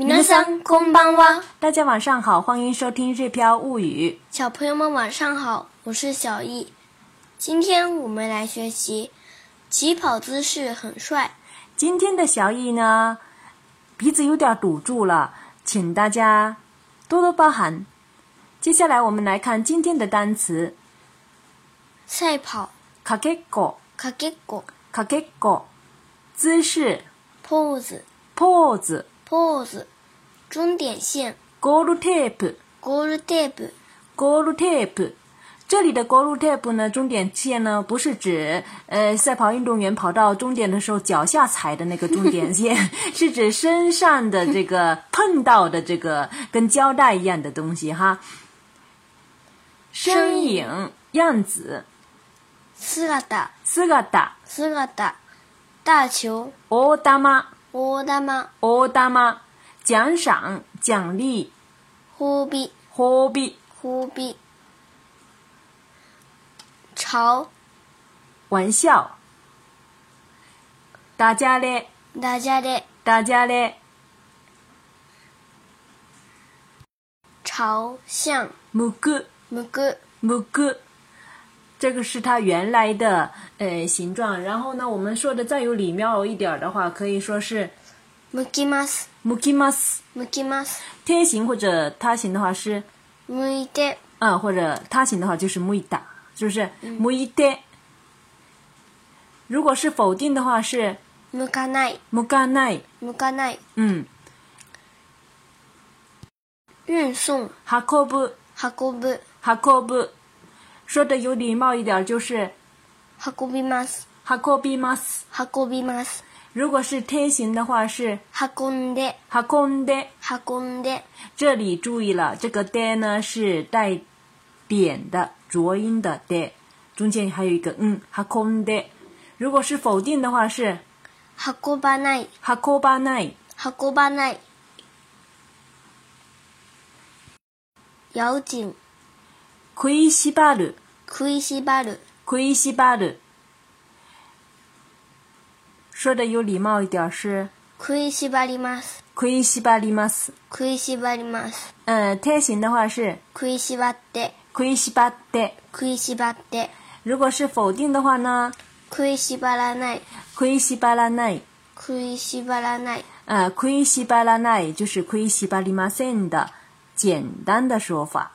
云南山空巴洼，大家晚上好，欢迎收听《日飘物语》。小朋友们晚上好，我是小易，今天我们来学习起跑姿势很帅。今天的小易呢，鼻子有点堵住了，请大家多多包涵。接下来我们来看今天的单词：赛跑 k a k e k o k a k e k o 姿势 （pose），pose。p o s e 终点线。g o a l t a p e g o a l t a p e g o a l tape。这里的 g o a l tape 呢，终点线呢，不是指呃，赛跑运动员跑到终点的时候脚下踩的那个终点线，是指身上的这个碰到的这个跟胶带一样的东西哈。身影，样子。姿、嘎达姿、嘎达姿、嘎大。大球。大妈。奥达玛，奥达玛，奖赏，奖励，忽必，忽必，忽必。嘲，玩笑，大家嘞，大家嘞，大家嘞。朝向，木个，木个，木个。这个是它原来的呃形状，然后呢，我们说的再有礼貌一点的话，可以说是，むきます、むきます、むきます。贴形或者他形的话是むいて，啊，或者他形的话就是むいた，是不是？むいて。如果是否定的话是むかない、むかない、むかない。嗯，运送、運ぶ、運ぶ、運ぶ。说的有礼貌一点儿就是，運びます、運びます、運びます。如果是天行的话是運んで、運んで、運んで。这里注意了，这个で呢是带点的浊音的で，中间还有一个嗯，運んで。如果是否定的话是運ばない、運ばない、運ばない。咬紧。繋しぶる，繋しぶる，繋しぶる。说的有礼貌一點是，繋しぶります，繋しぶります，繋しぶります。嗯，提形的話是，繋しぶって，繋しぶって，繋しぶって。如果是否定的话呢？繋しぶらない，繋しぶらない，繋しぶらない。嗯，繋しぶらない就是繋しぶりますん的简单的说法。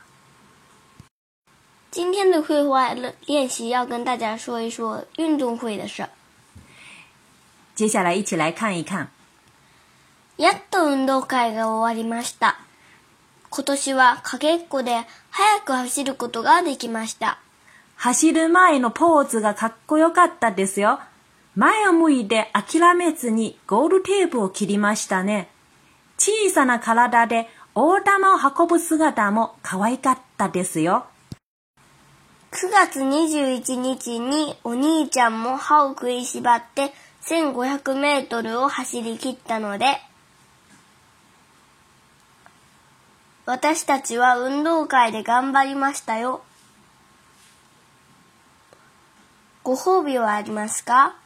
今天的绘画练习要跟大家说一说运动会的事儿。接下来一起来看一看。やっと運動会が終わりました。今年はかけっこで早く走ることができました。走る前のポーズがかっこよかったですよ。前を向いて諦めずにゴールテープを切りましたね。小さな体で大玉を運ぶ姿も可愛かったですよ。9月21日にお兄ちゃんも歯を食いしばって1500メートルを走り切ったので、私たちは運動会で頑張りましたよ。ご褒美はありますか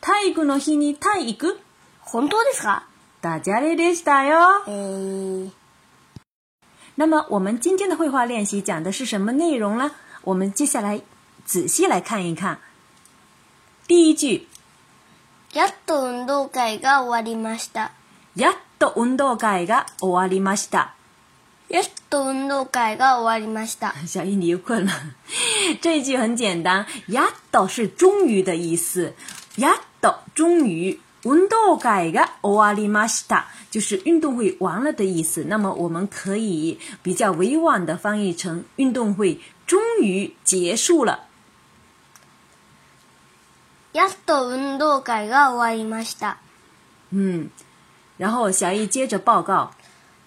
体育の日に体育本当ですかダジャレでしたよ。えー、那么我们今天的绘画练习讲的是什么内容呢？我们接下来仔细来看一看。第一句，やっと運動会が終わりました。やっと運動会が終わりました。やっと運動会が終わりました。小英你又困了，这一句很简单，やっと是终于的意思，やっと终于，運動会が終わりました就是运动会完了的意思。那么我们可以比较委婉的翻译成运动会。終于结束了。やっと運動会が終わりました。嗯，然后小易接着报告。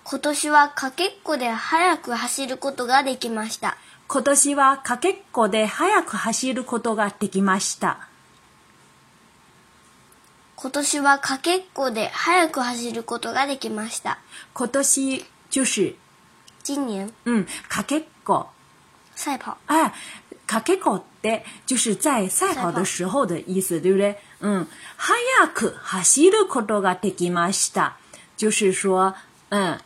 今年はかけっこで早く走ることができました。今年はかけっこで早く走ることができました。今年はかけっこで早く走ることができました。今年就是今年。嗯，かけっこ。赛跑哎，っこって就是在赛跑的时候的意思，对不对？嗯，早く走りることができました，就是说，嗯，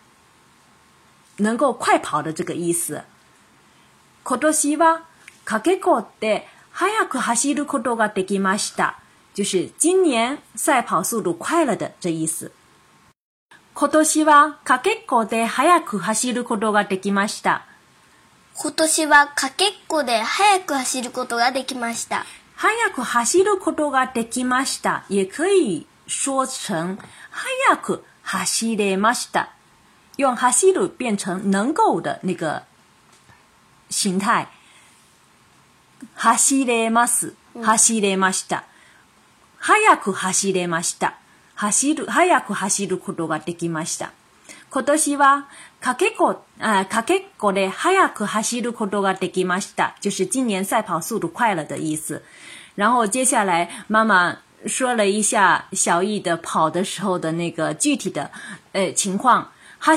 能够快跑的这个意思。今年赛跑速度快了的这意思。今年赛跑速度快了的这意思。今年はかけっこで早く走ることができました。早く走ることができました。也可以说成早く走れました。用走る变成能够的那个形态。走れます。走れました。早く走れました。走る、早く走ることができました。今年はかけこ，啊，かけこで早く走ることができました，就是今年赛跑速度快了的意思。然后接下来妈妈说了一下小易的跑的时候的那个具体的呃，情况。走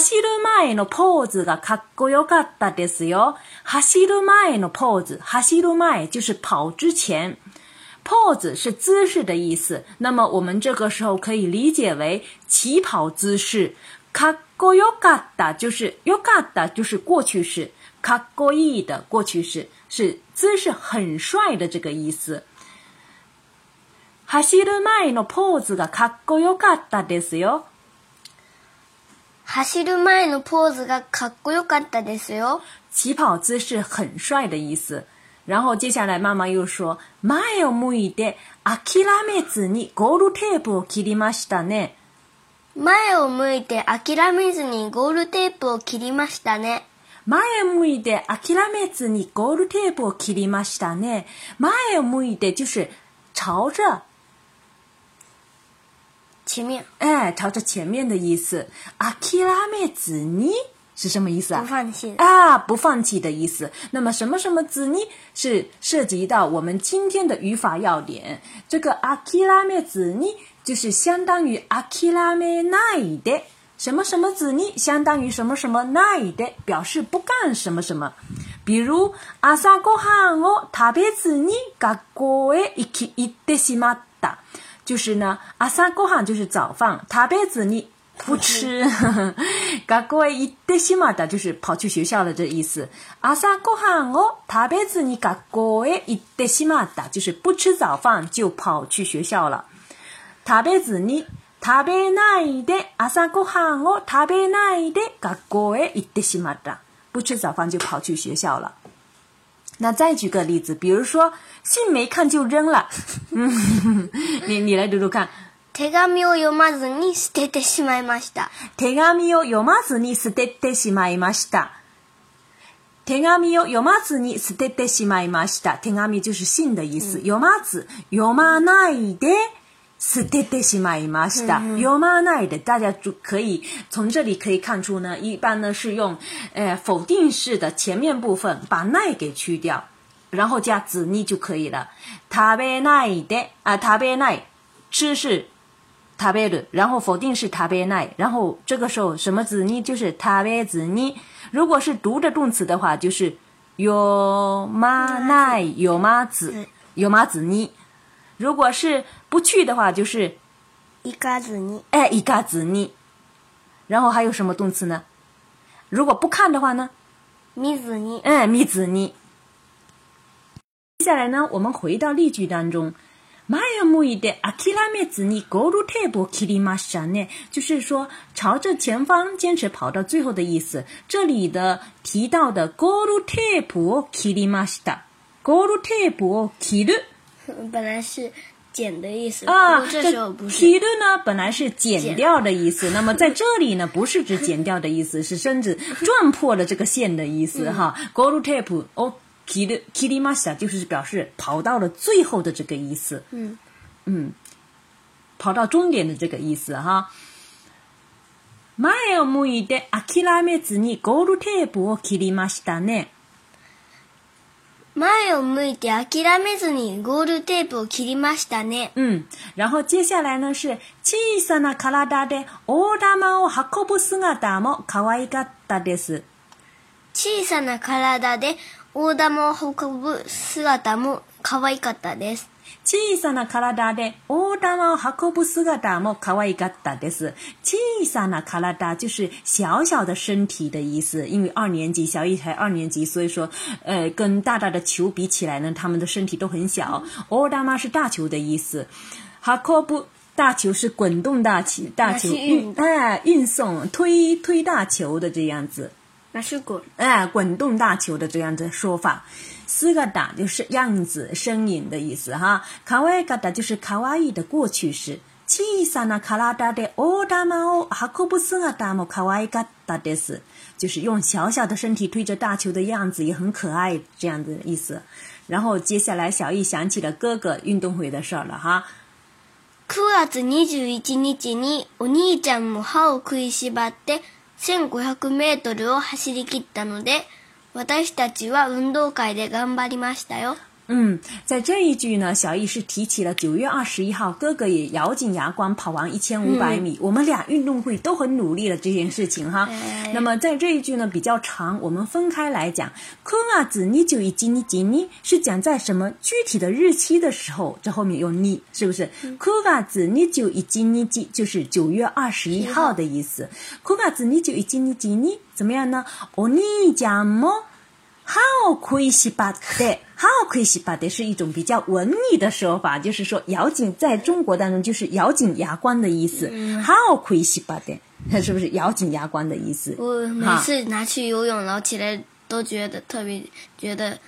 姿がかっこよかだですよ。走姿，走姿就是跑之前，pose 是姿势的意思。那么我们这个时候可以理解为起跑姿势。かっこよかった就是よかった就是过去式，かっこいい的过去式是姿势很帅的这个意思。走る前のポーズがかっこよかったですよ。走る前のポーズがかっこよかったですよ。起跑姿势很帅的意思。然后接下来妈妈又说、前を向いて諦めずにゴールテープを切りましたね。前を向いて諦めずにゴールテープを切りましたね。前を向いて諦めずにゴールテープを切りましたね。前を向いて就是朝着前面，哎，朝着前面的意思。諦めずに是什么意思啊？不放弃啊，不放弃的意思。那么什么什么子尼是涉及到我们今天的语法要点。这个阿基拉妹子尼就是相当于阿 k i l o m 什么什么子呢相当于什么什么那一表示不干什么什么比如阿 sa go huang 哦塔别子泥嘎嘎喂 iki i 就是呢阿 sa go 就是早饭塔别子泥不吃呵呵嘎嘎喂 ides i 就是跑去学校了这意思阿 sa go huang 哦塔别子尼嘎嘎喂 i d 就是不吃早饭就跑去学校了食べずに食べないで朝ごはんを食べないで学校へ行ってしまった。不吃早饭就跑去学校了。那再举个例子，比如说信没看就扔了，你你来读读看。手紙を読まずに捨ててしまいました。手紙を読まずに捨ててしまいました。手紙を読まずに捨ててしまいました。手紙就是信的意思，読まず、読まないで。ててしまいました。読まないで、大家就可以从这里可以看出呢。一般呢是用，呃，否定式的前面部分把奈给去掉，然后加子呢就可以了。タべ奈的啊，タべ奈，吃是タべる，然后否定是タべない。然后这个时候什么子呢，就是タべ子呢。如果是读的动词的话，就是有马奈有马子有马子呢。如果是不去的话就是，一嘎子呢，哎，一嘎子呢。然后还有什么动词呢？如果不看的话呢？米字尼，哎，米字尼。接下来呢，我们回到例句当中。マヤムイデアキラメ字にゴールテープを切りましたね。就是说，朝着前方坚持跑到最后的意思。这里的提到的ゴールテープを切りました。ゴールテープを切る。本来是。减的意思啊，这就不是 r 的呢本来是减掉的意思，那么在这里呢不是指减掉的意思，是甚至撞破了这个线的意思哈。Gold tape o kiri kiri masa 就是表示跑到了最后的这个意思，嗯嗯，跑到终点的这个意思哈。Myo mu de akira me zni gold tape o kiri masi d a 前を向いて諦めずにゴールテープを切りましたね。うん。然后接下来呢是小さな体で大玉を運ぶ姿も可愛かったです。小さな体で大玉を運ぶ姿も可愛かったです。小さな体だのオダマハコブスがダモ可愛いがだです。小さな体だ就是小小的身体的意思。因为二年级，小玉才二年级，所以说，呃，跟大大的球比起来呢，他们的身体都很小。オダマ是大球的意思，哈コブ大球是滚动大球，大球，运哎，运送推推大球的这样子，那是滚哎滚动大球的这样子说法。斯嘎达就是样子、身影的意思哈，卡哇伊嘎达就是卡哇伊的过去式。キサナカラダのオダモハコブスのダモカワイガダです，就是用小小的身体推着大球的样子也很可爱这样的意思。然后接下来小易想起了哥哥运动会的事儿了哈。九月二十一日に、お兄ちゃんもハを繰りしばって、千五百メートルを走り切ったので。私たちは運動会で頑張りましたよ。嗯，在这一句呢，小易是提起了九月二十一号，哥哥也咬紧牙关跑完一千五百米，我们俩运动会都很努力了这件事情哈。那么在这一句呢比较长，我们分开来讲。库瓦子尼九一吉尼吉尼是讲在什么具体的日期的时候？这后面用尼是不是？库瓦子尼九一吉尼吉就是九月二十一号的意思。库瓦子尼九一吉尼吉尼怎么样呢？哦，你讲么？How crazy but day? How crazy but day 是一种比较文艺的说法，就是说咬紧，在中国当中就是咬紧牙关的意思。How crazy but day 是不是咬紧牙关的意思？我每次拿去游泳，然后起来都觉得特别觉得。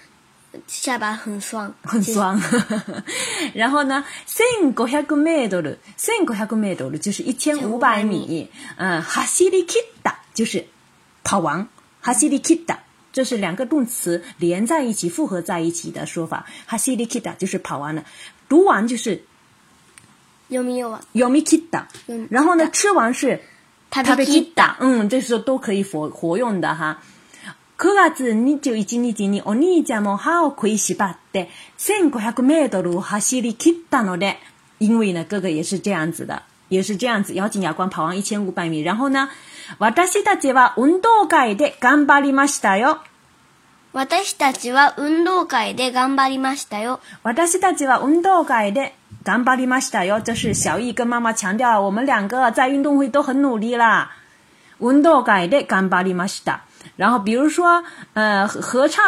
下巴很酸，很酸。然后呢，千五百メートル，千五百メートル就是一千五百米。嗯，走り切った就是跑完，走り切った。嗯，这是两个动词连在一起、复合在一起的说法。哈西里 kita 就是跑完了，读完就是。有没有啊？有没 kita？然后呢，吃完是。他被 kita，嗯，这时候都可以活活用的哈。哥哥，你就已经已经你，我姐姐么？how 可以去把这一千五百米的路哈西里 kita 呢嘞？因为呢，哥哥也是这样子的。也是这样子，咬紧牙关跑完一千五百米，然后呢，私たちは運動动会上的，我们都是在运动会上的，我们都是在运会上的，我们都是在运动会上的，我们都是在运会的，我们都是在运动会是小易跟妈妈强我在我们都个在运动会都很努力啦。会上的，会上的，我们都是在运动会上的，我们都是在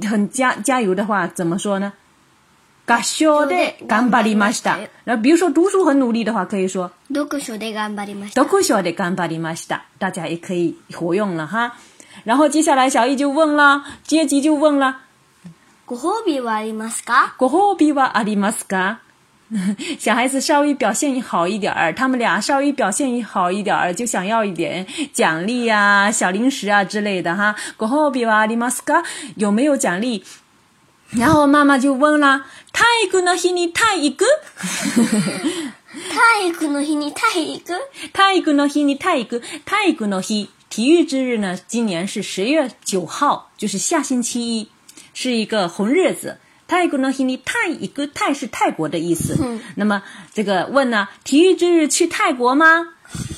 运加会的，话，怎么说呢？学校で頑張りました。然比如说读书很努力的话，可以说。読書で頑張りました。読書で頑張りました。大家也可以活用了哈。然后接下来小易就问了，阶级就问了。ご褒美はありますか？ご褒美はありますか？小孩子稍微表现好一点儿，他们俩稍微表现好一点儿，就想要一点奖励呀，小零食啊之类的哈。ご褒美はありますか？有没有奖励？然后妈妈就问了：“体育の日に体育？”哈哈哈哈哈。体育の日に体育？体育の日に体育。体日体育之日呢？今年是十月九号，就是下星期一，是一个红日子。泰国呢，の日泰体育。泰是泰国的意思。嗯。那么这个问呢？体育之日去泰国吗？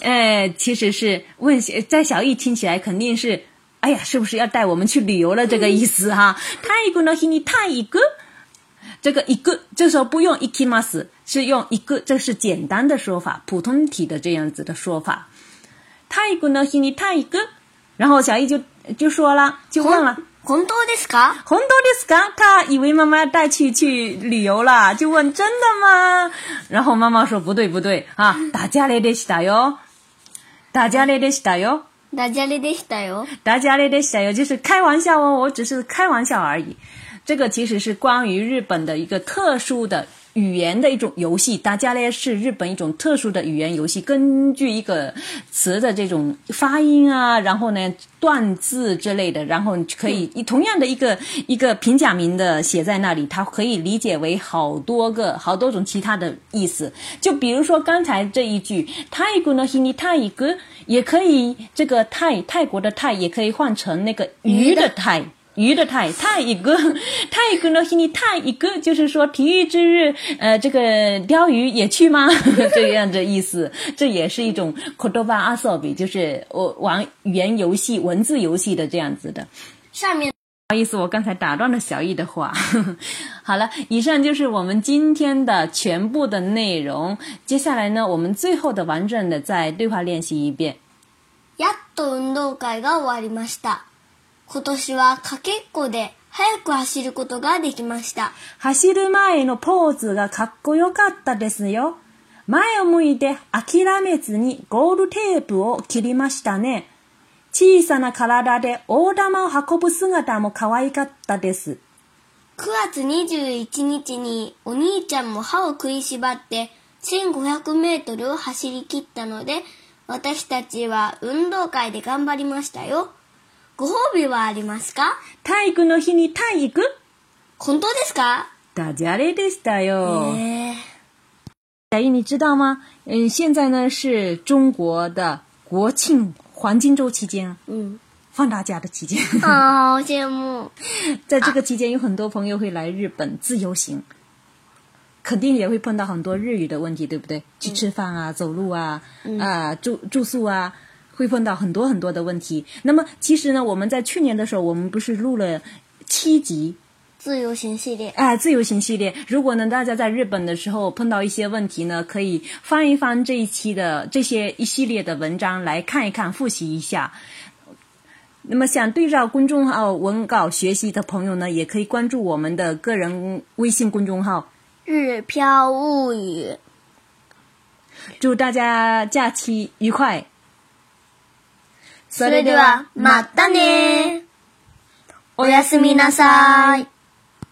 哎，其实是问小在小易听起来肯定是。哎呀，是不是要带我们去旅游了？这个意思哈，太一个呢，是你太一个，这个一个，这时候不用 ikimas，是用一个，这是简单的说法，普通体的这样子的说法。太一个呢，是你太一个，然后小伊就就说了，就问了，红多的す卡，红多的す卡，他以为妈妈要带去去旅游了，就问真的吗？然后妈妈说不对不对啊，大家来的是的哟，大家来的是的哟。大家咧在笑哟，大家咧在笑哟，就是开玩笑哦，我只是开玩笑而已。这个其实是关于日本的一个特殊的。语言的一种游戏，大家呢是日本一种特殊的语言游戏，根据一个词的这种发音啊，然后呢断字之类的，然后你可以以同样的一个一个平假名的写在那里，它可以理解为好多个好多种其他的意思。就比如说刚才这一句泰国呢印尼泰语，歌也可以这个泰泰国的泰也可以换成那个鱼的泰。鱼的太太一个，太一个呢是你太一个，就是说体育之日，呃，这个钓鱼也去吗？这样的意思，这也是一种口头化阿塞尔比，就是我玩语言游戏、文字游戏的这样子的。上面不好意思，我刚才打断了小易的话。好了，以上就是我们今天的全部的内容。接下来呢，我们最后的完整的再对话练习一遍。やっと運動会が終わりました。今年はかけっこで早く走ることができました。走る前のポーズがかっこよかったですよ。前を向いて諦めずにゴールテープを切りましたね。小さな体で大玉を運ぶ姿も可愛かったです。9月21日にお兄ちゃんも歯を食いしばって1500メートルを走り切ったので、私たちは運動会で頑張りましたよ。ご褒美はありますか体育の日に体育本当ですかダジャレでしたよ。えー、你知道吗？嗯，现在呢是中国的国庆黄金周期间。嗯。放大假的期间啊，好羡慕！在这个期间，有很多朋友会来日本自由行，肯定也会碰到很多日语的问题，对不对？去吃饭啊，走路啊，啊、住住宿啊，会碰到很多很多的问题。那么，其实呢，我们在去年的时候，我们不是录了七集《自由行系列》？哎，《自由行系列》。如果呢，大家在日本的时候碰到一些问题呢，可以翻一翻这一期的这些一系列的文章来看一看，复习一下。那么，想对照公众号文稿学习的朋友呢，也可以关注我们的个人微信公众号《日漂物语》。祝大家假期愉快！それでは、またねおやすみなさい。